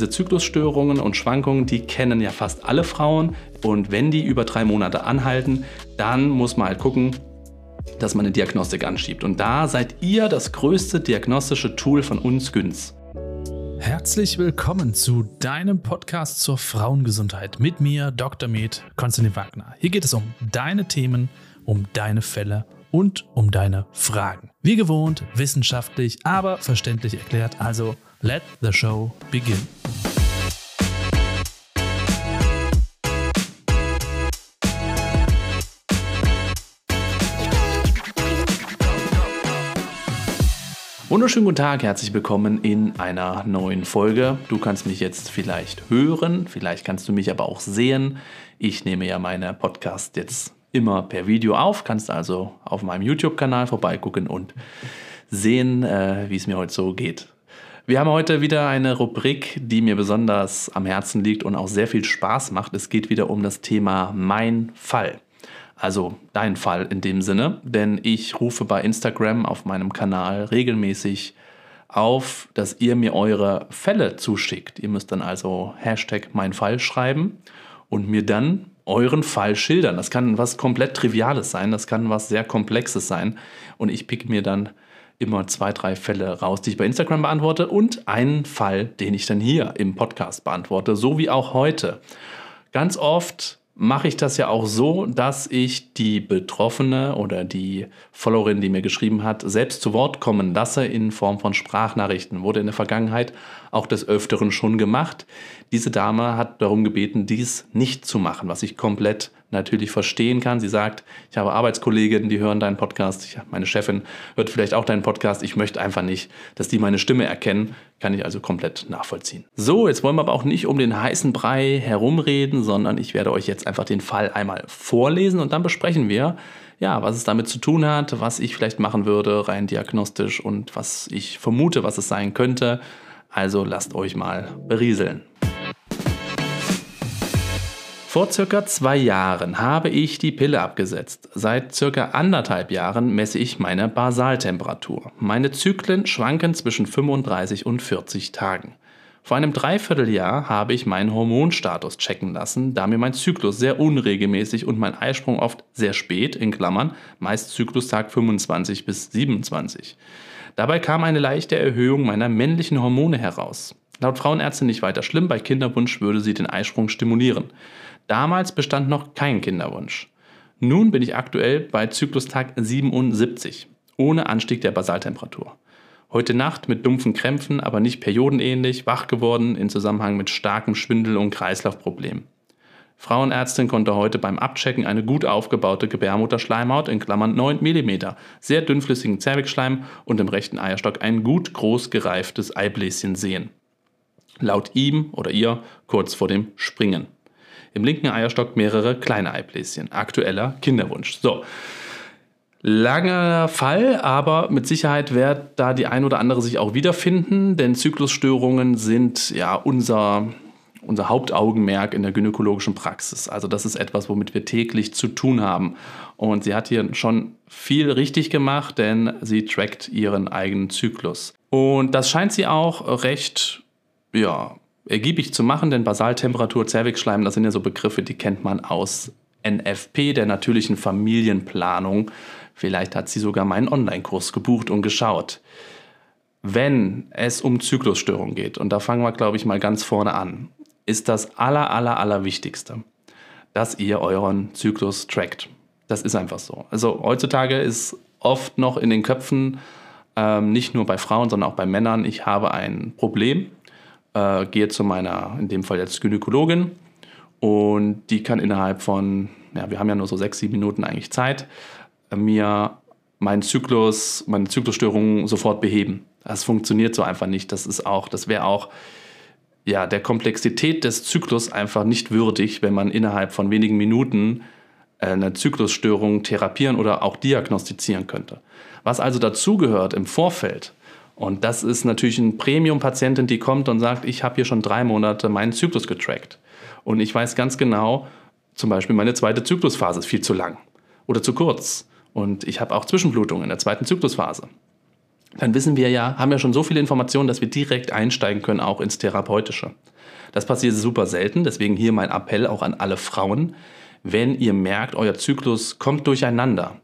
diese Zyklusstörungen und Schwankungen, die kennen ja fast alle Frauen. Und wenn die über drei Monate anhalten, dann muss man halt gucken, dass man eine Diagnostik anschiebt. Und da seid ihr das größte diagnostische Tool von uns Günz. Herzlich willkommen zu deinem Podcast zur Frauengesundheit mit mir, Dr. Med Konstantin Wagner. Hier geht es um deine Themen, um deine Fälle und um deine Fragen. Wie gewohnt, wissenschaftlich, aber verständlich erklärt. Also, let the show begin. Wunderschönen guten Tag, herzlich willkommen in einer neuen Folge. Du kannst mich jetzt vielleicht hören, vielleicht kannst du mich aber auch sehen. Ich nehme ja meine Podcast jetzt immer per Video auf, kannst also auf meinem YouTube-Kanal vorbeigucken und sehen, äh, wie es mir heute so geht. Wir haben heute wieder eine Rubrik, die mir besonders am Herzen liegt und auch sehr viel Spaß macht. Es geht wieder um das Thema Mein Fall. Also dein Fall in dem Sinne, denn ich rufe bei Instagram auf meinem Kanal regelmäßig auf, dass ihr mir eure Fälle zuschickt. Ihr müsst dann also Hashtag mein Fall schreiben und mir dann euren Fall schildern. Das kann was komplett Triviales sein, das kann was sehr Komplexes sein. Und ich pick mir dann immer zwei, drei Fälle raus, die ich bei Instagram beantworte und einen Fall, den ich dann hier im Podcast beantworte, so wie auch heute. Ganz oft mache ich das ja auch so, dass ich die Betroffene oder die Followerin, die mir geschrieben hat, selbst zu Wort kommen lasse in Form von Sprachnachrichten. Wurde in der Vergangenheit auch des Öfteren schon gemacht. Diese Dame hat darum gebeten, dies nicht zu machen, was ich komplett natürlich verstehen kann. Sie sagt, ich habe Arbeitskolleginnen, die hören deinen Podcast. Ich, meine Chefin hört vielleicht auch deinen Podcast. Ich möchte einfach nicht, dass die meine Stimme erkennen. Kann ich also komplett nachvollziehen. So, jetzt wollen wir aber auch nicht um den heißen Brei herumreden, sondern ich werde euch jetzt einfach den Fall einmal vorlesen und dann besprechen wir, ja, was es damit zu tun hat, was ich vielleicht machen würde, rein diagnostisch und was ich vermute, was es sein könnte. Also lasst euch mal berieseln. Vor circa zwei Jahren habe ich die Pille abgesetzt. Seit circa anderthalb Jahren messe ich meine Basaltemperatur. Meine Zyklen schwanken zwischen 35 und 40 Tagen. Vor einem Dreivierteljahr habe ich meinen Hormonstatus checken lassen, da mir mein Zyklus sehr unregelmäßig und mein Eisprung oft sehr spät, in Klammern, meist Zyklustag 25 bis 27. Dabei kam eine leichte Erhöhung meiner männlichen Hormone heraus. Laut Frauenärztin nicht weiter schlimm, bei Kinderwunsch würde sie den Eisprung stimulieren. Damals bestand noch kein Kinderwunsch. Nun bin ich aktuell bei Zyklustag 77, ohne Anstieg der Basaltemperatur. Heute Nacht mit dumpfen Krämpfen, aber nicht periodenähnlich, wach geworden in Zusammenhang mit starkem Schwindel und Kreislaufproblemen. Frauenärztin konnte heute beim Abchecken eine gut aufgebaute Gebärmutterschleimhaut in Klammern 9 mm, sehr dünnflüssigen Zervixschleim und im rechten Eierstock ein gut groß gereiftes Eibläschen sehen. Laut ihm oder ihr kurz vor dem Springen. Im linken Eierstock mehrere kleine Eibläschen. Aktueller Kinderwunsch. So. Langer Fall, aber mit Sicherheit wird da die ein oder andere sich auch wiederfinden, denn Zyklusstörungen sind ja unser, unser Hauptaugenmerk in der gynäkologischen Praxis. Also das ist etwas, womit wir täglich zu tun haben. Und sie hat hier schon viel richtig gemacht, denn sie trackt ihren eigenen Zyklus. Und das scheint sie auch recht ja, ergiebig zu machen, denn Basaltemperatur, Zervixschleim, das sind ja so Begriffe, die kennt man aus NFP, der natürlichen Familienplanung. Vielleicht hat sie sogar meinen Online-Kurs gebucht und geschaut. Wenn es um Zyklusstörungen geht, und da fangen wir, glaube ich, mal ganz vorne an, ist das aller, aller, aller Wichtigste, dass ihr euren Zyklus trackt. Das ist einfach so. Also heutzutage ist oft noch in den Köpfen, ähm, nicht nur bei Frauen, sondern auch bei Männern, ich habe ein Problem, äh, gehe zu meiner, in dem Fall jetzt Gynäkologin und die kann innerhalb von, ja, wir haben ja nur so sechs, sieben Minuten eigentlich Zeit, mir meinen Zyklus, meine Zyklusstörungen sofort beheben. Das funktioniert so einfach nicht. Das ist auch, das wäre auch ja, der Komplexität des Zyklus einfach nicht würdig, wenn man innerhalb von wenigen Minuten äh, eine Zyklusstörung therapieren oder auch diagnostizieren könnte. Was also dazugehört im Vorfeld, und das ist natürlich eine Premium-Patientin, die kommt und sagt, ich habe hier schon drei Monate meinen Zyklus getrackt. Und ich weiß ganz genau, zum Beispiel meine zweite Zyklusphase ist viel zu lang oder zu kurz. Und ich habe auch Zwischenblutungen in der zweiten Zyklusphase. Dann wissen wir ja, haben ja schon so viele Informationen, dass wir direkt einsteigen können, auch ins Therapeutische. Das passiert super selten, deswegen hier mein Appell auch an alle Frauen. Wenn ihr merkt, euer Zyklus kommt durcheinander,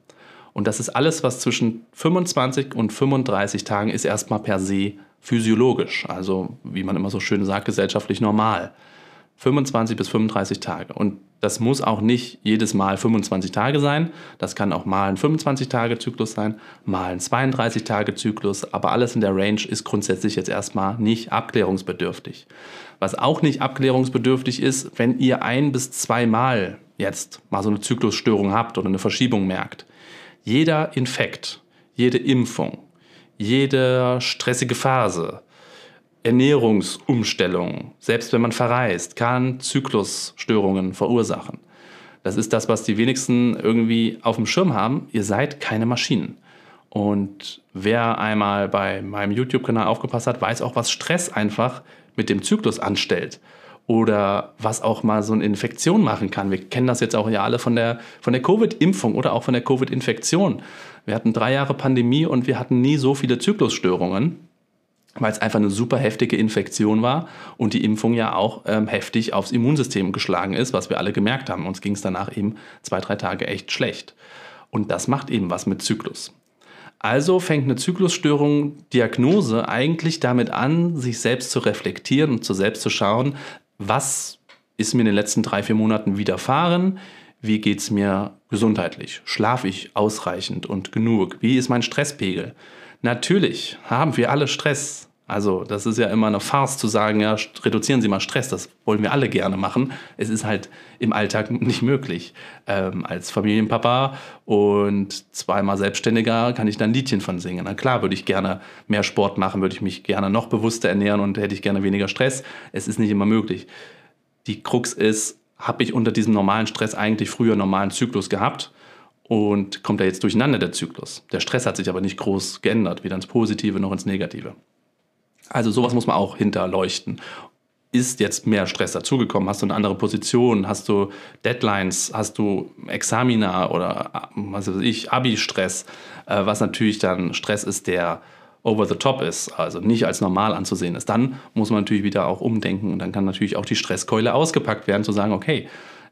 und das ist alles, was zwischen 25 und 35 Tagen ist, erstmal per se physiologisch, also wie man immer so schön sagt, gesellschaftlich normal. 25 bis 35 Tage. Und das muss auch nicht jedes Mal 25 Tage sein. Das kann auch mal ein 25-Tage-Zyklus sein, mal ein 32-Tage-Zyklus. Aber alles in der Range ist grundsätzlich jetzt erstmal nicht abklärungsbedürftig. Was auch nicht abklärungsbedürftig ist, wenn ihr ein bis zweimal jetzt mal so eine Zyklusstörung habt oder eine Verschiebung merkt. Jeder Infekt, jede Impfung, jede stressige Phase, Ernährungsumstellung, selbst wenn man verreist, kann Zyklusstörungen verursachen. Das ist das, was die wenigsten irgendwie auf dem Schirm haben. Ihr seid keine Maschinen. Und wer einmal bei meinem YouTube-Kanal aufgepasst hat, weiß auch, was Stress einfach mit dem Zyklus anstellt. Oder was auch mal so eine Infektion machen kann. Wir kennen das jetzt auch ja alle von der, von der Covid-Impfung oder auch von der Covid-Infektion. Wir hatten drei Jahre Pandemie und wir hatten nie so viele Zyklusstörungen weil es einfach eine super heftige Infektion war und die Impfung ja auch ähm, heftig aufs Immunsystem geschlagen ist, was wir alle gemerkt haben. Uns ging es danach eben zwei, drei Tage echt schlecht. Und das macht eben was mit Zyklus. Also fängt eine Zyklusstörung Diagnose eigentlich damit an, sich selbst zu reflektieren und zu selbst zu schauen, was ist mir in den letzten drei, vier Monaten widerfahren, wie geht es mir gesundheitlich, schlafe ich ausreichend und genug, wie ist mein Stresspegel. Natürlich haben wir alle Stress, also das ist ja immer eine Farce zu sagen, ja, reduzieren Sie mal Stress, das wollen wir alle gerne machen. Es ist halt im Alltag nicht möglich. Ähm, als Familienpapa und zweimal Selbstständiger kann ich da ein Liedchen von singen. Na klar, würde ich gerne mehr Sport machen, würde ich mich gerne noch bewusster ernähren und hätte ich gerne weniger Stress. Es ist nicht immer möglich. Die Krux ist, habe ich unter diesem normalen Stress eigentlich früher einen normalen Zyklus gehabt? Und kommt er jetzt durcheinander, der Zyklus? Der Stress hat sich aber nicht groß geändert, weder ins Positive noch ins Negative. Also sowas muss man auch hinterleuchten. Ist jetzt mehr Stress dazugekommen? Hast du eine andere Position? Hast du Deadlines? Hast du Examina oder was weiß ich, Abi-Stress? Äh, was natürlich dann Stress ist, der over the top ist, also nicht als normal anzusehen ist. Dann muss man natürlich wieder auch umdenken und dann kann natürlich auch die Stresskeule ausgepackt werden, zu sagen, okay,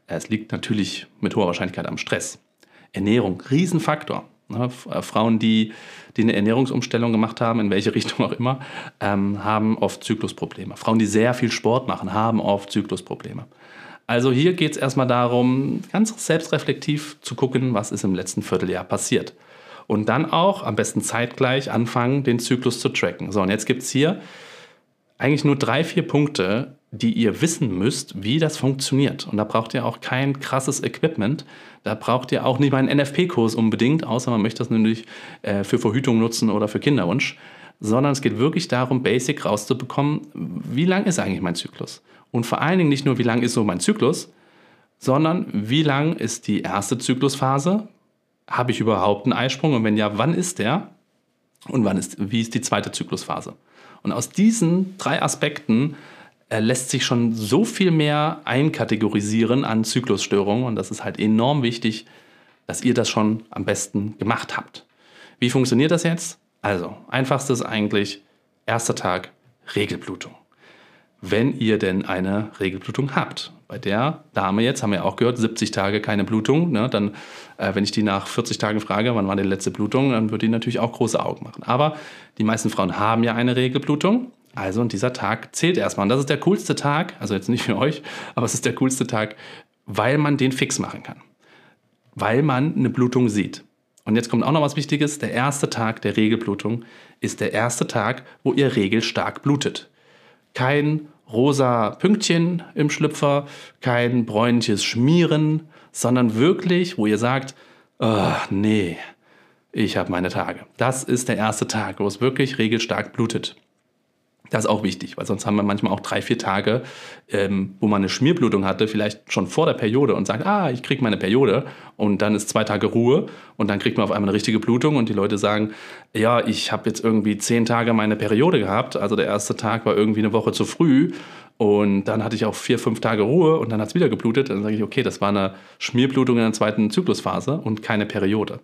es liegt natürlich mit hoher Wahrscheinlichkeit am Stress. Ernährung, Riesenfaktor. Ne, äh, Frauen, die, die eine Ernährungsumstellung gemacht haben, in welche Richtung auch immer, ähm, haben oft Zyklusprobleme. Frauen, die sehr viel Sport machen, haben oft Zyklusprobleme. Also hier geht es erstmal darum, ganz selbstreflektiv zu gucken, was ist im letzten Vierteljahr passiert. Und dann auch am besten zeitgleich anfangen, den Zyklus zu tracken. So, und jetzt gibt es hier eigentlich nur drei, vier Punkte, die ihr wissen müsst, wie das funktioniert. Und da braucht ihr auch kein krasses Equipment. Da braucht ihr auch nicht mal einen NFP-Kurs unbedingt, außer man möchte das natürlich äh, für Verhütung nutzen oder für Kinderwunsch. Sondern es geht wirklich darum, basic rauszubekommen, wie lang ist eigentlich mein Zyklus? Und vor allen Dingen nicht nur, wie lang ist so mein Zyklus, sondern wie lang ist die erste Zyklusphase? Habe ich überhaupt einen Eisprung? Und wenn ja, wann ist der? Und wann ist, wie ist die zweite Zyklusphase? Und aus diesen drei Aspekten lässt sich schon so viel mehr einkategorisieren an Zyklusstörungen und das ist halt enorm wichtig, dass ihr das schon am besten gemacht habt. Wie funktioniert das jetzt? Also, einfachstes eigentlich, erster Tag Regelblutung. Wenn ihr denn eine Regelblutung habt. Bei der Dame jetzt, haben wir auch gehört, 70 Tage keine Blutung. Ne? Dann, äh, wenn ich die nach 40 Tagen frage, wann war die letzte Blutung, dann würde die natürlich auch große Augen machen. Aber die meisten Frauen haben ja eine Regelblutung also und dieser Tag zählt erstmal. Und das ist der coolste Tag, also jetzt nicht für euch, aber es ist der coolste Tag, weil man den fix machen kann. Weil man eine Blutung sieht. Und jetzt kommt auch noch was Wichtiges. Der erste Tag der Regelblutung ist der erste Tag, wo ihr regelstark blutet. Kein rosa Pünktchen im Schlüpfer, kein bräunliches Schmieren, sondern wirklich, wo ihr sagt, oh, nee, ich habe meine Tage. Das ist der erste Tag, wo es wirklich regelstark blutet. Das ist auch wichtig, weil sonst haben wir manchmal auch drei, vier Tage, ähm, wo man eine Schmierblutung hatte, vielleicht schon vor der Periode und sagt, ah, ich kriege meine Periode und dann ist zwei Tage Ruhe und dann kriegt man auf einmal eine richtige Blutung und die Leute sagen, ja, ich habe jetzt irgendwie zehn Tage meine Periode gehabt, also der erste Tag war irgendwie eine Woche zu früh und dann hatte ich auch vier, fünf Tage Ruhe und dann hat es wieder geblutet. Dann sage ich, okay, das war eine Schmierblutung in der zweiten Zyklusphase und keine Periode.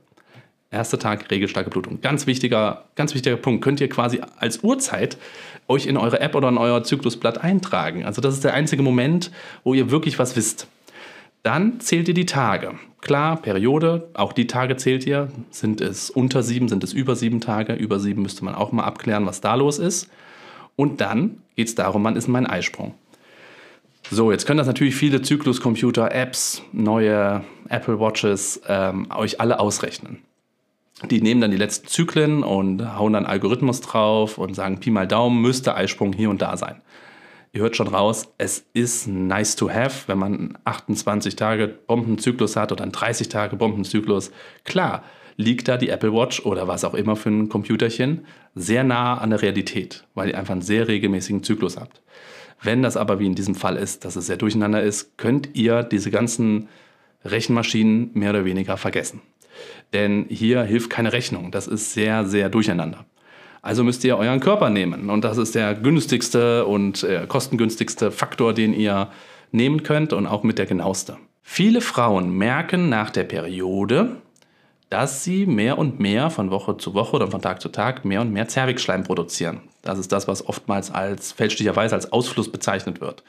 Erster Tag, regelstarke Blutung. Ganz wichtiger, ganz wichtiger Punkt. Könnt ihr quasi als Uhrzeit euch in eure App oder in euer Zyklusblatt eintragen. Also das ist der einzige Moment, wo ihr wirklich was wisst. Dann zählt ihr die Tage. Klar, Periode, auch die Tage zählt ihr. Sind es unter sieben, sind es über sieben Tage? Über sieben müsste man auch mal abklären, was da los ist. Und dann geht es darum, wann ist mein Eisprung. So, jetzt können das natürlich viele Zykluscomputer, Apps, neue Apple Watches ähm, euch alle ausrechnen. Die nehmen dann die letzten Zyklen und hauen dann Algorithmus drauf und sagen, Pi mal Daumen müsste Eisprung hier und da sein. Ihr hört schon raus, es ist nice to have, wenn man 28 Tage Bombenzyklus hat oder einen 30 Tage Bombenzyklus. Klar, liegt da die Apple Watch oder was auch immer für ein Computerchen sehr nah an der Realität, weil ihr einfach einen sehr regelmäßigen Zyklus habt. Wenn das aber wie in diesem Fall ist, dass es sehr durcheinander ist, könnt ihr diese ganzen Rechenmaschinen mehr oder weniger vergessen. Denn hier hilft keine Rechnung. Das ist sehr, sehr durcheinander. Also müsst ihr euren Körper nehmen. Und das ist der günstigste und äh, kostengünstigste Faktor, den ihr nehmen könnt und auch mit der genaueste. Viele Frauen merken nach der Periode, dass sie mehr und mehr von Woche zu Woche oder von Tag zu Tag mehr und mehr Zervixschleim produzieren. Das ist das, was oftmals als fälschlicherweise als Ausfluss bezeichnet wird.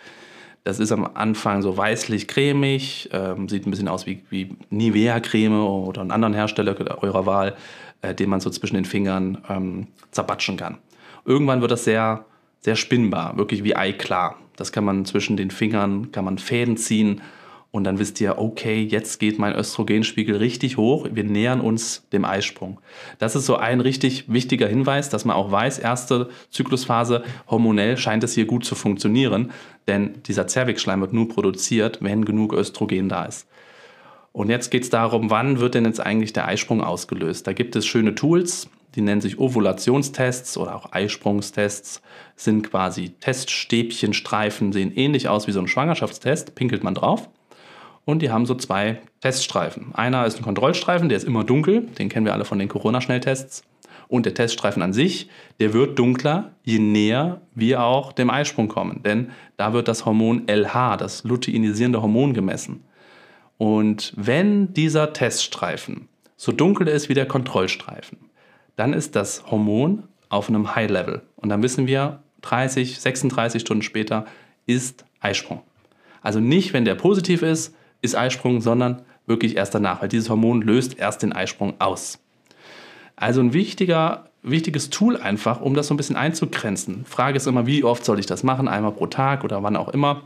Das ist am Anfang so weißlich-cremig, ähm, sieht ein bisschen aus wie, wie Nivea-Creme oder einen anderen Hersteller eurer Wahl äh, den man so zwischen den Fingern ähm, zerbatschen kann. Irgendwann wird das sehr, sehr spinnbar, wirklich wie eiklar. Das kann man zwischen den Fingern, kann man Fäden ziehen und dann wisst ihr, okay, jetzt geht mein Östrogenspiegel richtig hoch. Wir nähern uns dem Eisprung. Das ist so ein richtig wichtiger Hinweis, dass man auch weiß, erste Zyklusphase hormonell scheint es hier gut zu funktionieren, denn dieser Zervixschleim wird nur produziert, wenn genug Östrogen da ist. Und jetzt geht es darum, wann wird denn jetzt eigentlich der Eisprung ausgelöst? Da gibt es schöne Tools, die nennen sich Ovulationstests oder auch Eisprungstests, sind quasi Teststäbchen, Streifen, sehen ähnlich aus wie so ein Schwangerschaftstest, pinkelt man drauf. Und die haben so zwei Teststreifen. Einer ist ein Kontrollstreifen, der ist immer dunkel, den kennen wir alle von den Corona-Schnelltests. Und der Teststreifen an sich, der wird dunkler, je näher wir auch dem Eisprung kommen. Denn da wird das Hormon LH, das luteinisierende Hormon, gemessen. Und wenn dieser Teststreifen so dunkel ist wie der Kontrollstreifen, dann ist das Hormon auf einem High Level. Und dann wissen wir, 30, 36 Stunden später ist Eisprung. Also nicht, wenn der positiv ist, ist Eisprung, sondern wirklich erst danach, weil dieses Hormon löst erst den Eisprung aus. Also ein wichtiger, wichtiges Tool einfach, um das so ein bisschen einzugrenzen. Frage ist immer, wie oft soll ich das machen? Einmal pro Tag oder wann auch immer.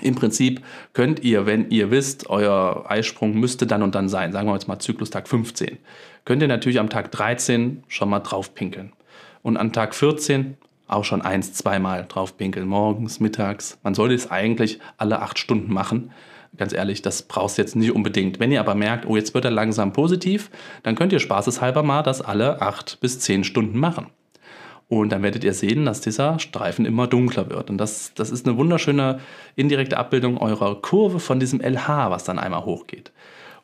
Im Prinzip könnt ihr, wenn ihr wisst, euer Eisprung müsste dann und dann sein, sagen wir jetzt mal Zyklustag 15, könnt ihr natürlich am Tag 13 schon mal drauf pinkeln. Und an Tag 14 auch schon eins, zweimal drauf pinkeln, morgens, mittags. Man sollte es eigentlich alle acht Stunden machen. Ganz ehrlich, das brauchst du jetzt nicht unbedingt. Wenn ihr aber merkt, oh, jetzt wird er langsam positiv, dann könnt ihr spaßeshalber mal das alle acht bis zehn Stunden machen. Und dann werdet ihr sehen, dass dieser Streifen immer dunkler wird. Und das, das ist eine wunderschöne indirekte Abbildung eurer Kurve von diesem LH, was dann einmal hochgeht.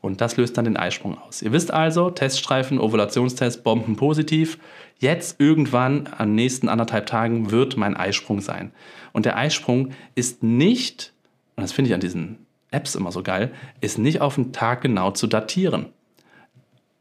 Und das löst dann den Eisprung aus. Ihr wisst also, Teststreifen, Ovulationstest, Bomben positiv. Jetzt irgendwann am nächsten anderthalb Tagen wird mein Eisprung sein. Und der Eisprung ist nicht, und das finde ich an diesen Apps immer so geil, ist nicht auf den Tag genau zu datieren.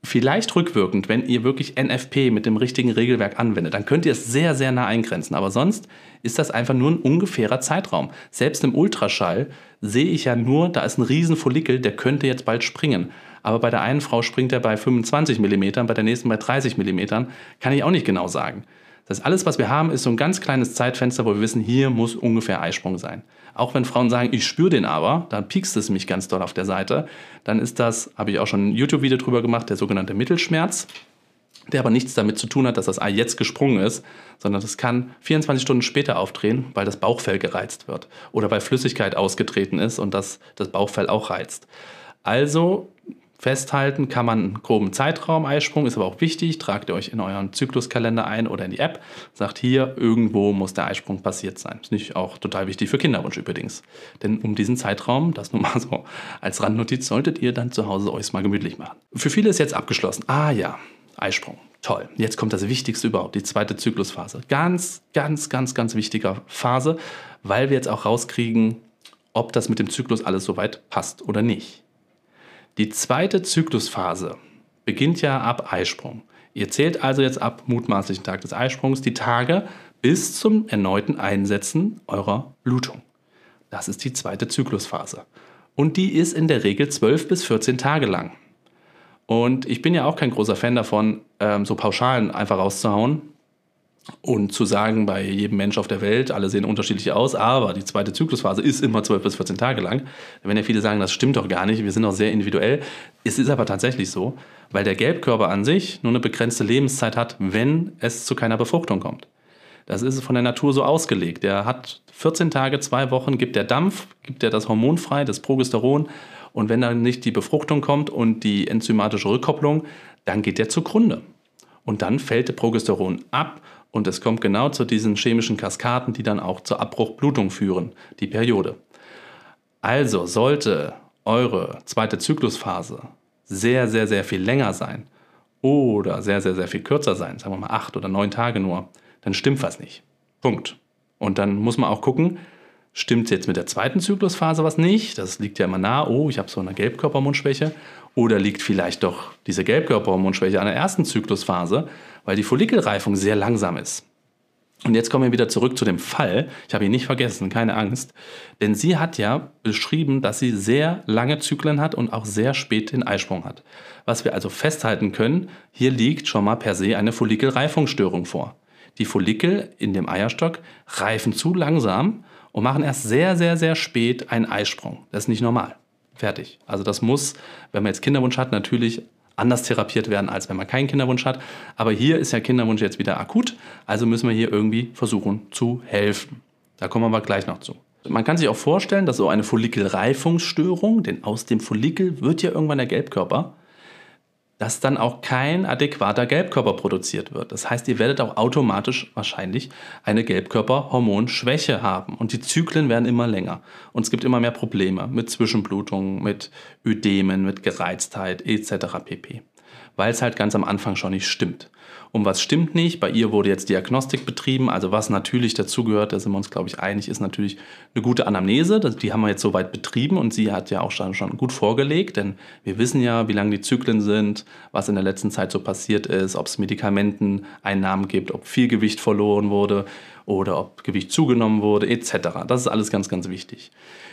Vielleicht rückwirkend, wenn ihr wirklich NFP mit dem richtigen Regelwerk anwendet, dann könnt ihr es sehr, sehr nah eingrenzen. Aber sonst ist das einfach nur ein ungefährer Zeitraum. Selbst im Ultraschall sehe ich ja nur, da ist ein riesen Follikel, der könnte jetzt bald springen. Aber bei der einen Frau springt er bei 25 mm, bei der nächsten bei 30 mm, kann ich auch nicht genau sagen. Das heißt, alles, was wir haben, ist so ein ganz kleines Zeitfenster, wo wir wissen, hier muss ungefähr Eisprung sein. Auch wenn Frauen sagen, ich spüre den aber, dann piekst es mich ganz doll auf der Seite, dann ist das, habe ich auch schon ein YouTube-Video drüber gemacht, der sogenannte Mittelschmerz, der aber nichts damit zu tun hat, dass das Ei jetzt gesprungen ist, sondern das kann 24 Stunden später aufdrehen, weil das Bauchfell gereizt wird oder weil Flüssigkeit ausgetreten ist und das das Bauchfell auch reizt. Also Festhalten kann man einen groben Zeitraum, Eisprung ist aber auch wichtig. Tragt ihr euch in euren Zykluskalender ein oder in die App. Sagt hier, irgendwo muss der Eisprung passiert sein. Ist nicht auch total wichtig für Kinderwunsch übrigens. Denn um diesen Zeitraum, das nur mal so als Randnotiz, solltet ihr dann zu Hause euch mal gemütlich machen. Für viele ist jetzt abgeschlossen. Ah ja, Eisprung. Toll. Jetzt kommt das Wichtigste überhaupt, die zweite Zyklusphase. Ganz, ganz, ganz, ganz wichtiger Phase, weil wir jetzt auch rauskriegen, ob das mit dem Zyklus alles soweit passt oder nicht. Die zweite Zyklusphase beginnt ja ab Eisprung. Ihr zählt also jetzt ab mutmaßlichen Tag des Eisprungs die Tage bis zum erneuten Einsetzen eurer Blutung. Das ist die zweite Zyklusphase. Und die ist in der Regel 12 bis 14 Tage lang. Und ich bin ja auch kein großer Fan davon, ähm, so Pauschalen einfach rauszuhauen und zu sagen, bei jedem Mensch auf der Welt, alle sehen unterschiedlich aus, aber die zweite Zyklusphase ist immer 12 bis 14 Tage lang. Wenn ja viele sagen, das stimmt doch gar nicht, wir sind doch sehr individuell. Es ist aber tatsächlich so, weil der Gelbkörper an sich nur eine begrenzte Lebenszeit hat, wenn es zu keiner Befruchtung kommt. Das ist von der Natur so ausgelegt. Der hat 14 Tage, zwei Wochen, gibt der Dampf, gibt er das Hormon frei, das Progesteron. Und wenn dann nicht die Befruchtung kommt und die enzymatische Rückkopplung, dann geht der zugrunde. Und dann fällt der Progesteron ab und es kommt genau zu diesen chemischen Kaskaden, die dann auch zur Abbruchblutung führen, die Periode. Also sollte eure zweite Zyklusphase sehr, sehr, sehr viel länger sein oder sehr, sehr, sehr viel kürzer sein, sagen wir mal acht oder neun Tage nur, dann stimmt was nicht. Punkt. Und dann muss man auch gucken, stimmt jetzt mit der zweiten Zyklusphase was nicht? Das liegt ja immer nah, oh, ich habe so eine Gelbkörperhormonschwäche. Oder liegt vielleicht doch diese Gelbkörperhormonschwäche an der ersten Zyklusphase, weil die Follikelreifung sehr langsam ist. Und jetzt kommen wir wieder zurück zu dem Fall. Ich habe ihn nicht vergessen, keine Angst. Denn sie hat ja beschrieben, dass sie sehr lange Zyklen hat und auch sehr spät den Eisprung hat. Was wir also festhalten können, hier liegt schon mal per se eine Follikelreifungsstörung vor. Die Follikel in dem Eierstock reifen zu langsam und machen erst sehr, sehr, sehr spät einen Eisprung. Das ist nicht normal. Fertig. Also das muss, wenn man jetzt Kinderwunsch hat, natürlich anders therapiert werden, als wenn man keinen Kinderwunsch hat. Aber hier ist ja Kinderwunsch jetzt wieder akut, also müssen wir hier irgendwie versuchen zu helfen. Da kommen wir aber gleich noch zu. Man kann sich auch vorstellen, dass so eine Follikelreifungsstörung, denn aus dem Follikel wird ja irgendwann der Gelbkörper, dass dann auch kein adäquater Gelbkörper produziert wird. Das heißt, ihr werdet auch automatisch wahrscheinlich eine Gelbkörperhormonschwäche haben und die Zyklen werden immer länger und es gibt immer mehr Probleme mit Zwischenblutungen, mit Ödemen, mit Gereiztheit etc. pp. Weil es halt ganz am Anfang schon nicht stimmt. Und was stimmt nicht? Bei ihr wurde jetzt Diagnostik betrieben. Also was natürlich dazugehört, da sind wir uns, glaube ich, einig, ist natürlich eine gute Anamnese. Die haben wir jetzt soweit betrieben und sie hat ja auch schon, schon gut vorgelegt, denn wir wissen ja, wie lang die Zyklen sind, was in der letzten Zeit so passiert ist, ob es Medikamenteneinnahmen gibt, ob viel Gewicht verloren wurde oder ob Gewicht zugenommen wurde, etc. Das ist alles ganz, ganz wichtig.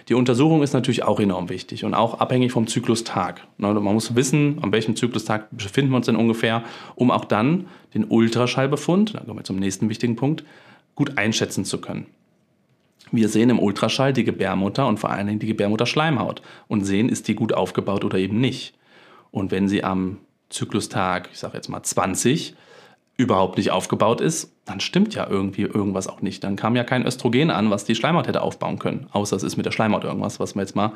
Die Untersuchung ist natürlich auch enorm wichtig und auch abhängig vom Zyklustag. Man muss wissen, an welchem Zyklustag befinden wir uns denn ungefähr, um auch dann den Ultraschallbefund, da kommen wir zum nächsten wichtigen Punkt, gut einschätzen zu können. Wir sehen im Ultraschall die Gebärmutter und vor allen Dingen die Gebärmutterschleimhaut und sehen, ist die gut aufgebaut oder eben nicht. Und wenn sie am Zyklustag, ich sage jetzt mal 20, überhaupt nicht aufgebaut ist, dann stimmt ja irgendwie irgendwas auch nicht. Dann kam ja kein Östrogen an, was die Schleimhaut hätte aufbauen können. Außer es ist mit der Schleimhaut irgendwas, was wir jetzt mal,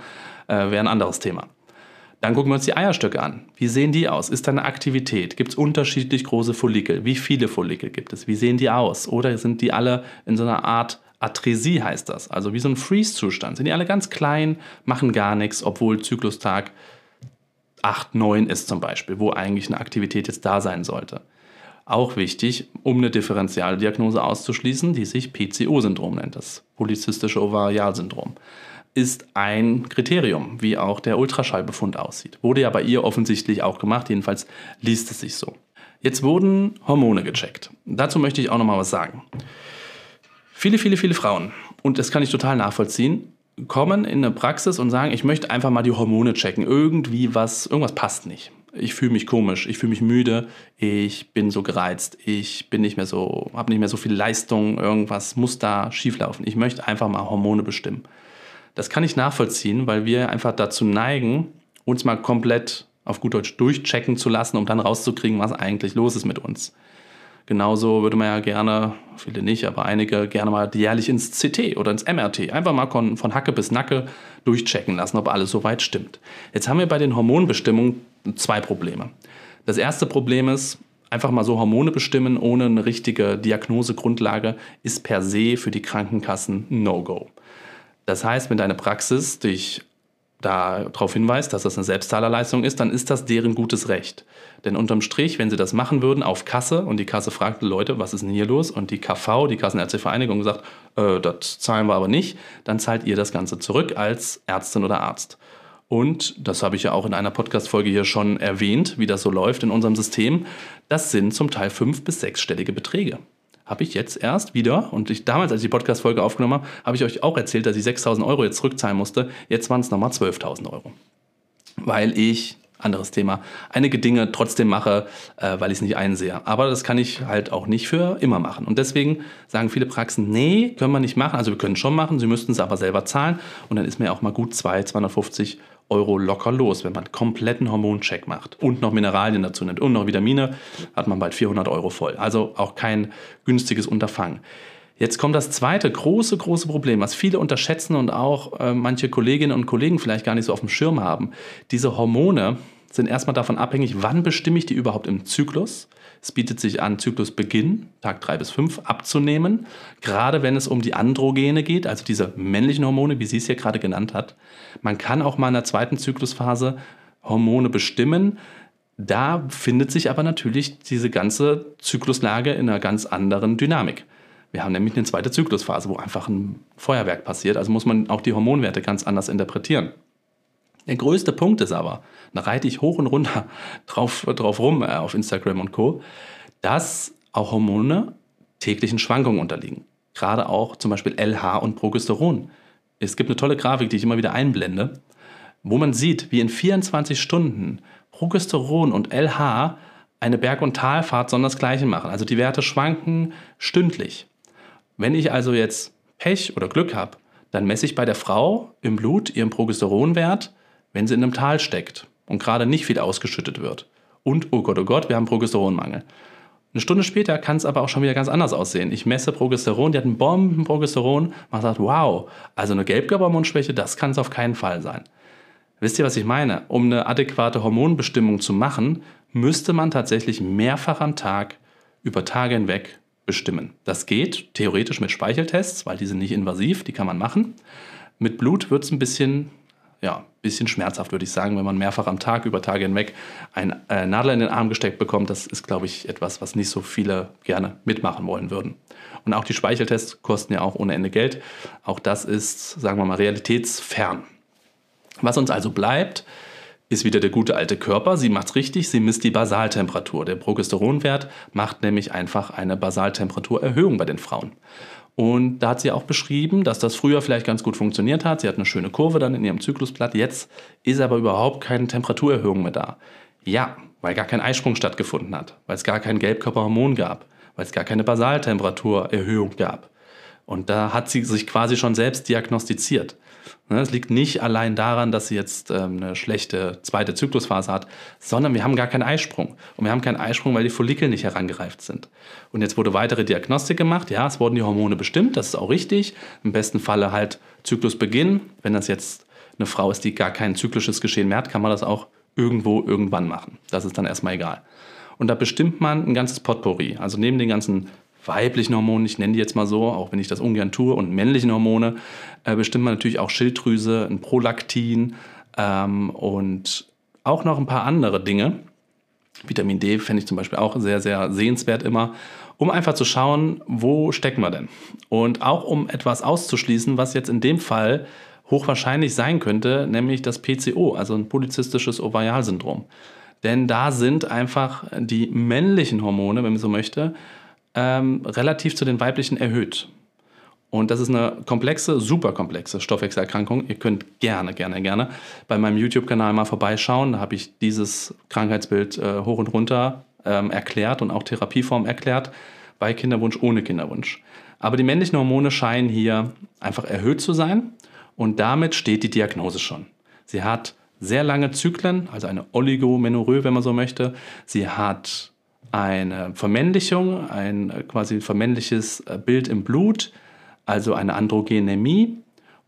äh, wäre ein anderes Thema. Dann gucken wir uns die Eierstöcke an. Wie sehen die aus? Ist da eine Aktivität? Gibt es unterschiedlich große Follikel? Wie viele Follikel gibt es? Wie sehen die aus? Oder sind die alle in so einer Art Atresie heißt das, also wie so ein Freeze-Zustand? Sind die alle ganz klein, machen gar nichts, obwohl Zyklustag 8, 9 ist zum Beispiel, wo eigentlich eine Aktivität jetzt da sein sollte? Auch wichtig, um eine Differentialdiagnose auszuschließen, die sich PCO-Syndrom nennt, das polyzystische Ovarialsyndrom, ist ein Kriterium, wie auch der Ultraschallbefund aussieht. Wurde ja bei ihr offensichtlich auch gemacht, jedenfalls liest es sich so. Jetzt wurden Hormone gecheckt. Dazu möchte ich auch noch mal was sagen. Viele, viele, viele Frauen, und das kann ich total nachvollziehen, kommen in eine Praxis und sagen, ich möchte einfach mal die Hormone checken. Irgendwie was, irgendwas passt nicht ich fühle mich komisch, ich fühle mich müde, ich bin so gereizt, ich bin nicht mehr so, habe nicht mehr so viel Leistung, irgendwas muss da schieflaufen. Ich möchte einfach mal Hormone bestimmen. Das kann ich nachvollziehen, weil wir einfach dazu neigen, uns mal komplett auf gut Deutsch durchchecken zu lassen, um dann rauszukriegen, was eigentlich los ist mit uns. Genauso würde man ja gerne, viele nicht, aber einige gerne mal jährlich ins CT oder ins MRT, einfach mal von, von Hacke bis Nacke durchchecken lassen, ob alles soweit stimmt. Jetzt haben wir bei den Hormonbestimmungen zwei Probleme. Das erste Problem ist, einfach mal so Hormone bestimmen ohne eine richtige Diagnosegrundlage ist per se für die Krankenkassen No-Go. Das heißt, wenn deine Praxis dich darauf hinweist, dass das eine Selbstzahlerleistung ist, dann ist das deren gutes Recht. Denn unterm Strich, wenn sie das machen würden auf Kasse und die Kasse fragt Leute, was ist denn hier los? Und die KV, die Kassenärztevereinigung, sagt, äh, das zahlen wir aber nicht, dann zahlt ihr das Ganze zurück als Ärztin oder Arzt. Und das habe ich ja auch in einer Podcast-Folge hier schon erwähnt, wie das so läuft in unserem System. Das sind zum Teil fünf- bis sechsstellige Beträge. Habe ich jetzt erst wieder, und ich, damals, als ich die Podcast-Folge aufgenommen habe, habe ich euch auch erzählt, dass ich 6.000 Euro jetzt zurückzahlen musste. Jetzt waren es nochmal 12.000 Euro. Weil ich anderes Thema, einige Dinge trotzdem mache, äh, weil ich es nicht einsehe. Aber das kann ich halt auch nicht für immer machen. Und deswegen sagen viele Praxen, nee, können wir nicht machen. Also wir können schon machen, sie müssten es aber selber zahlen. Und dann ist mir auch mal gut 2, 250 Euro locker los, wenn man einen kompletten Hormoncheck macht und noch Mineralien dazu nimmt und noch Vitamine, hat man bald 400 Euro voll. Also auch kein günstiges Unterfangen. Jetzt kommt das zweite große, große Problem, was viele unterschätzen und auch äh, manche Kolleginnen und Kollegen vielleicht gar nicht so auf dem Schirm haben. Diese Hormone sind erstmal davon abhängig, wann bestimme ich die überhaupt im Zyklus. Es bietet sich an, Zyklusbeginn, Tag 3 bis 5, abzunehmen. Gerade wenn es um die Androgene geht, also diese männlichen Hormone, wie sie es hier gerade genannt hat. Man kann auch mal in der zweiten Zyklusphase Hormone bestimmen. Da findet sich aber natürlich diese ganze Zykluslage in einer ganz anderen Dynamik. Wir haben nämlich eine zweite Zyklusphase, wo einfach ein Feuerwerk passiert. Also muss man auch die Hormonwerte ganz anders interpretieren. Der größte Punkt ist aber, da reite ich hoch und runter drauf, drauf rum äh, auf Instagram und Co., dass auch Hormone täglichen Schwankungen unterliegen. Gerade auch zum Beispiel LH und Progesteron. Es gibt eine tolle Grafik, die ich immer wieder einblende, wo man sieht, wie in 24 Stunden Progesteron und LH eine Berg- und Talfahrt sondersgleichen machen. Also die Werte schwanken stündlich. Wenn ich also jetzt Pech oder Glück habe, dann messe ich bei der Frau im Blut ihren Progesteronwert, wenn sie in einem Tal steckt und gerade nicht viel ausgeschüttet wird. Und, oh Gott, oh Gott, wir haben Progesteronmangel. Eine Stunde später kann es aber auch schon wieder ganz anders aussehen. Ich messe Progesteron, die hat einen Bombenprogesteron. Man sagt, wow, also eine Gelbkörperhormonschwäche, das kann es auf keinen Fall sein. Wisst ihr, was ich meine? Um eine adäquate Hormonbestimmung zu machen, müsste man tatsächlich mehrfach am Tag über Tage hinweg bestimmen. Das geht theoretisch mit Speicheltests, weil die sind nicht invasiv, die kann man machen. Mit Blut wird es ein bisschen, ja, bisschen schmerzhaft, würde ich sagen, wenn man mehrfach am Tag, über Tage hinweg, ein äh, Nadel in den Arm gesteckt bekommt. Das ist, glaube ich, etwas, was nicht so viele gerne mitmachen wollen würden. Und auch die Speicheltests kosten ja auch ohne Ende Geld. Auch das ist, sagen wir mal, realitätsfern. Was uns also bleibt, ist wieder der gute alte Körper. Sie macht es richtig, sie misst die Basaltemperatur. Der Progesteronwert macht nämlich einfach eine Basaltemperaturerhöhung bei den Frauen. Und da hat sie auch beschrieben, dass das früher vielleicht ganz gut funktioniert hat. Sie hat eine schöne Kurve dann in ihrem Zyklusblatt. Jetzt ist aber überhaupt keine Temperaturerhöhung mehr da. Ja, weil gar kein Eisprung stattgefunden hat, weil es gar kein Gelbkörperhormon gab, weil es gar keine Basaltemperaturerhöhung gab. Und da hat sie sich quasi schon selbst diagnostiziert. Ne, es liegt nicht allein daran, dass sie jetzt ähm, eine schlechte zweite Zyklusphase hat, sondern wir haben gar keinen Eisprung. Und wir haben keinen Eisprung, weil die Follikel nicht herangereift sind. Und jetzt wurde weitere Diagnostik gemacht. Ja, es wurden die Hormone bestimmt, das ist auch richtig. Im besten Falle halt Zyklusbeginn. Wenn das jetzt eine Frau ist, die gar kein zyklisches Geschehen mehr hat, kann man das auch irgendwo irgendwann machen. Das ist dann erstmal egal. Und da bestimmt man ein ganzes Potpourri. Also neben den ganzen weiblichen Hormonen, ich nenne die jetzt mal so, auch wenn ich das ungern tue, und männlichen Hormone, äh, bestimmt man natürlich auch Schilddrüse, ein Prolaktin ähm, und auch noch ein paar andere Dinge. Vitamin D fände ich zum Beispiel auch sehr, sehr sehenswert immer, um einfach zu schauen, wo stecken wir denn? Und auch um etwas auszuschließen, was jetzt in dem Fall hochwahrscheinlich sein könnte, nämlich das PCO, also ein polyzystisches Ovarialsyndrom. Denn da sind einfach die männlichen Hormone, wenn man so möchte, ähm, relativ zu den weiblichen erhöht. Und das ist eine komplexe, super komplexe Stoffwechselerkrankung. Ihr könnt gerne, gerne, gerne bei meinem YouTube-Kanal mal vorbeischauen. Da habe ich dieses Krankheitsbild äh, hoch und runter ähm, erklärt und auch Therapieform erklärt bei Kinderwunsch, ohne Kinderwunsch. Aber die männlichen Hormone scheinen hier einfach erhöht zu sein und damit steht die Diagnose schon. Sie hat sehr lange Zyklen, also eine Oligomenorrhoe, wenn man so möchte. Sie hat eine Vermännlichung, ein äh, quasi vermännliches äh, Bild im Blut, also eine Androgenämie.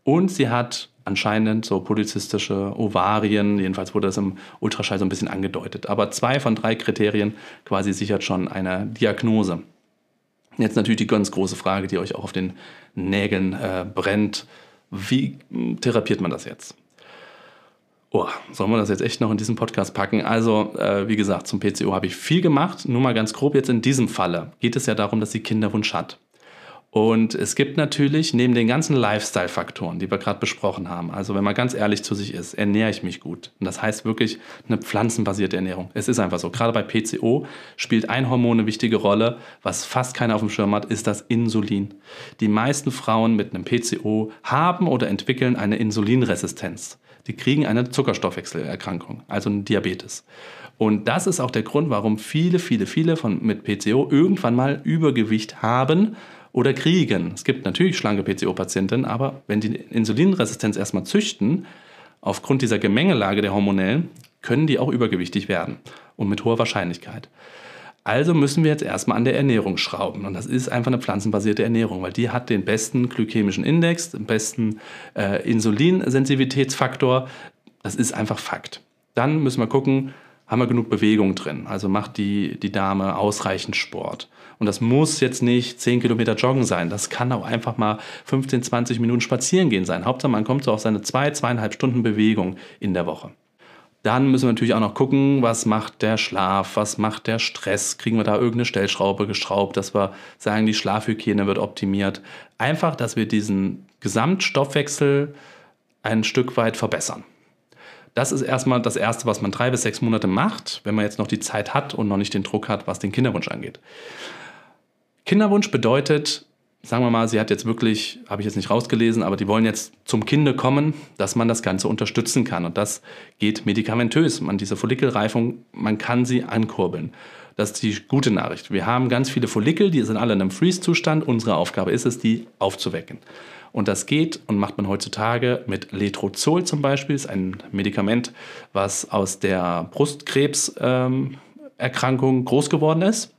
Und sie hat anscheinend so polizistische Ovarien, jedenfalls wurde das im Ultraschall so ein bisschen angedeutet. Aber zwei von drei Kriterien quasi sichert schon eine Diagnose. Jetzt natürlich die ganz große Frage, die euch auch auf den Nägeln äh, brennt. Wie hm, therapiert man das jetzt? Oh, sollen wir das jetzt echt noch in diesen Podcast packen? Also, äh, wie gesagt, zum PCO habe ich viel gemacht. Nur mal ganz grob jetzt in diesem Falle geht es ja darum, dass sie Kinderwunsch hat. Und es gibt natürlich neben den ganzen Lifestyle-Faktoren, die wir gerade besprochen haben, also wenn man ganz ehrlich zu sich ist, ernähre ich mich gut. Und das heißt wirklich eine pflanzenbasierte Ernährung. Es ist einfach so. Gerade bei PCO spielt ein Hormon eine wichtige Rolle, was fast keiner auf dem Schirm hat, ist das Insulin. Die meisten Frauen mit einem PCO haben oder entwickeln eine Insulinresistenz. Die kriegen eine Zuckerstoffwechselerkrankung, also einen Diabetes. Und das ist auch der Grund, warum viele, viele, viele von, mit PCO irgendwann mal Übergewicht haben oder kriegen. Es gibt natürlich schlanke PCO-Patientinnen, aber wenn die Insulinresistenz erstmal züchten, aufgrund dieser Gemengelage der Hormonellen, können die auch übergewichtig werden und mit hoher Wahrscheinlichkeit. Also müssen wir jetzt erstmal an der Ernährung schrauben. Und das ist einfach eine pflanzenbasierte Ernährung, weil die hat den besten glykämischen Index, den besten äh, Insulinsensitivitätsfaktor. Das ist einfach Fakt. Dann müssen wir gucken, haben wir genug Bewegung drin? Also macht die, die Dame ausreichend Sport. Und das muss jetzt nicht 10 Kilometer joggen sein. Das kann auch einfach mal 15, 20 Minuten spazieren gehen sein. Hauptsache, man kommt so auf seine zwei, zweieinhalb Stunden Bewegung in der Woche. Dann müssen wir natürlich auch noch gucken, was macht der Schlaf, was macht der Stress, kriegen wir da irgendeine Stellschraube geschraubt, dass wir sagen, die Schlafhygiene wird optimiert. Einfach, dass wir diesen Gesamtstoffwechsel ein Stück weit verbessern. Das ist erstmal das Erste, was man drei bis sechs Monate macht, wenn man jetzt noch die Zeit hat und noch nicht den Druck hat, was den Kinderwunsch angeht. Kinderwunsch bedeutet, sagen wir mal, sie hat jetzt wirklich, habe ich jetzt nicht rausgelesen, aber die wollen jetzt zum Kinde kommen, dass man das Ganze unterstützen kann. Und das geht medikamentös. Man, diese Follikelreifung, man kann sie ankurbeln. Das ist die gute Nachricht. Wir haben ganz viele Follikel, die sind alle in einem Freeze-Zustand. Unsere Aufgabe ist es, die aufzuwecken. Und das geht und macht man heutzutage mit Letrozol zum Beispiel, ist ein Medikament, was aus der Brustkrebserkrankung ähm, groß geworden ist,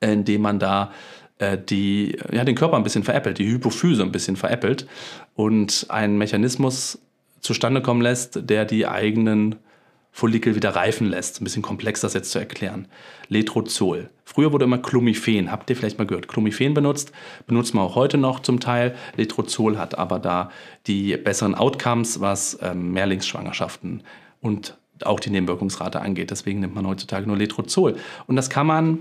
indem man da die, ja, den Körper ein bisschen veräppelt, die Hypophyse ein bisschen veräppelt und einen Mechanismus zustande kommen lässt, der die eigenen Follikel wieder reifen lässt. Ein bisschen komplex das jetzt zu erklären. Letrozol. Früher wurde immer Clomiphen, habt ihr vielleicht mal gehört, Clomiphen benutzt, benutzt man auch heute noch zum Teil. Letrozol hat aber da die besseren Outcomes, was ähm, Mehrlingsschwangerschaften und auch die Nebenwirkungsrate angeht. Deswegen nimmt man heutzutage nur Letrozol. Und das kann man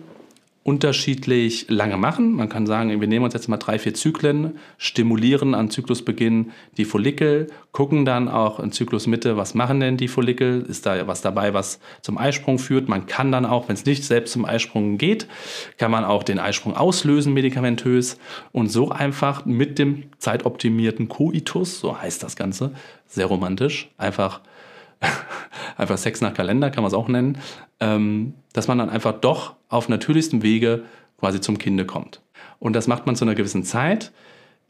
unterschiedlich lange machen. Man kann sagen, wir nehmen uns jetzt mal drei, vier Zyklen, stimulieren an Zyklusbeginn die Follikel, gucken dann auch in Zyklusmitte, was machen denn die Follikel, ist da was dabei, was zum Eisprung führt. Man kann dann auch, wenn es nicht selbst zum Eisprung geht, kann man auch den Eisprung auslösen medikamentös und so einfach mit dem zeitoptimierten Koitus, so heißt das Ganze, sehr romantisch, einfach einfach Sex nach Kalender kann man es auch nennen, ähm, dass man dann einfach doch auf natürlichstem Wege quasi zum Kinde kommt. Und das macht man zu einer gewissen Zeit.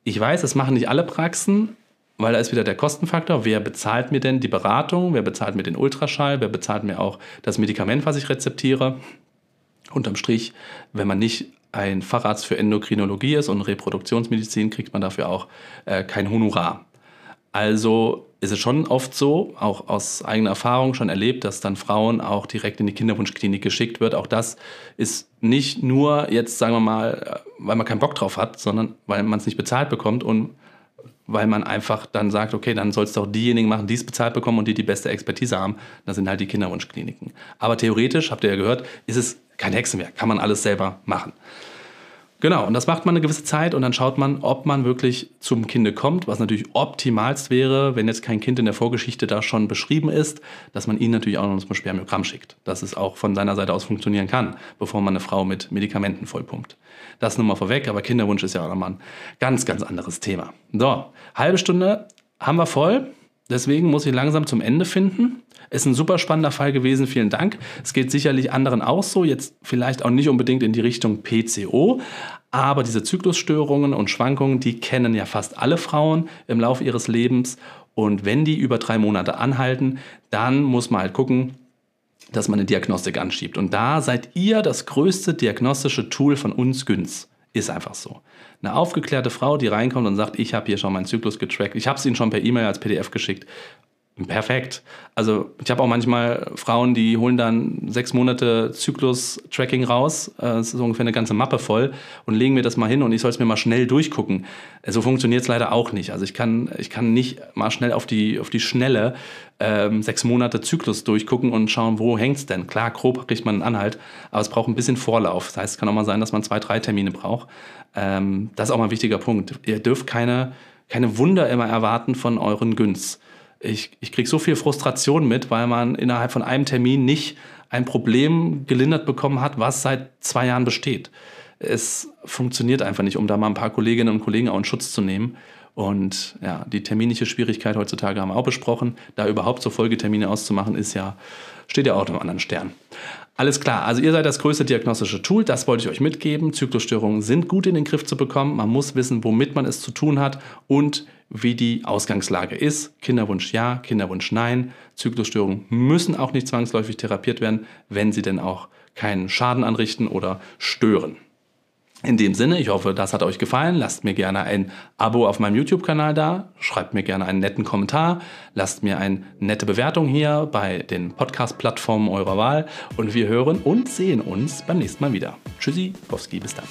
Ich weiß, das machen nicht alle Praxen, weil da ist wieder der Kostenfaktor. Wer bezahlt mir denn die Beratung? Wer bezahlt mir den Ultraschall? Wer bezahlt mir auch das Medikament, was ich rezeptiere? Unterm Strich, wenn man nicht ein Facharzt für Endokrinologie ist und Reproduktionsmedizin, kriegt man dafür auch äh, kein Honorar. Also ist es schon oft so, auch aus eigener Erfahrung schon erlebt, dass dann Frauen auch direkt in die Kinderwunschklinik geschickt wird. Auch das ist nicht nur jetzt, sagen wir mal, weil man keinen Bock drauf hat, sondern weil man es nicht bezahlt bekommt und weil man einfach dann sagt, okay, dann soll es doch diejenigen machen, die es bezahlt bekommen und die die beste Expertise haben. Das sind halt die Kinderwunschkliniken. Aber theoretisch, habt ihr ja gehört, ist es kein Hexenwerk, kann man alles selber machen. Genau, und das macht man eine gewisse Zeit und dann schaut man, ob man wirklich zum Kinde kommt, was natürlich optimalst wäre, wenn jetzt kein Kind in der Vorgeschichte da schon beschrieben ist, dass man ihn natürlich auch noch zum Spermiogramm schickt, dass es auch von seiner Seite aus funktionieren kann, bevor man eine Frau mit Medikamenten vollpumpt. Das nur mal vorweg, aber Kinderwunsch ist ja auch nochmal ein ganz, ganz anderes Thema. So, halbe Stunde haben wir voll, deswegen muss ich langsam zum Ende finden. Ist ein super spannender Fall gewesen, vielen Dank. Es geht sicherlich anderen auch so, jetzt vielleicht auch nicht unbedingt in die Richtung PCO, aber diese Zyklusstörungen und Schwankungen, die kennen ja fast alle Frauen im Laufe ihres Lebens. Und wenn die über drei Monate anhalten, dann muss man halt gucken, dass man eine Diagnostik anschiebt. Und da seid ihr das größte diagnostische Tool von uns Günz. Ist einfach so. Eine aufgeklärte Frau, die reinkommt und sagt, ich habe hier schon meinen Zyklus getrackt, ich habe es Ihnen schon per E-Mail als PDF geschickt Perfekt. Also ich habe auch manchmal Frauen, die holen dann sechs Monate Zyklus-Tracking raus, äh, das ist ungefähr eine ganze Mappe voll, und legen mir das mal hin und ich soll es mir mal schnell durchgucken. So funktioniert es leider auch nicht. Also ich kann, ich kann nicht mal schnell auf die, auf die Schnelle ähm, sechs Monate Zyklus durchgucken und schauen, wo hängt es denn. Klar, grob kriegt man einen Anhalt, aber es braucht ein bisschen Vorlauf. Das heißt, es kann auch mal sein, dass man zwei, drei Termine braucht. Ähm, das ist auch mal ein wichtiger Punkt. Ihr dürft keine, keine Wunder immer erwarten von euren Günst ich, ich kriege so viel Frustration mit, weil man innerhalb von einem Termin nicht ein Problem gelindert bekommen hat, was seit zwei Jahren besteht. Es funktioniert einfach nicht, um da mal ein paar Kolleginnen und Kollegen auch in Schutz zu nehmen. Und ja, die terminliche Schwierigkeit heutzutage haben wir auch besprochen. Da überhaupt so Folgetermine auszumachen, ist ja, steht ja auch einem anderen Stern. Alles klar, also ihr seid das größte diagnostische Tool, das wollte ich euch mitgeben. Zyklusstörungen sind gut in den Griff zu bekommen. Man muss wissen, womit man es zu tun hat und wie die Ausgangslage ist. Kinderwunsch ja, Kinderwunsch nein. Zyklusstörungen müssen auch nicht zwangsläufig therapiert werden, wenn sie denn auch keinen Schaden anrichten oder stören. In dem Sinne, ich hoffe, das hat euch gefallen. Lasst mir gerne ein Abo auf meinem YouTube-Kanal da. Schreibt mir gerne einen netten Kommentar. Lasst mir eine nette Bewertung hier bei den Podcast-Plattformen eurer Wahl. Und wir hören und sehen uns beim nächsten Mal wieder. Tschüssi, Bowski, bis dann.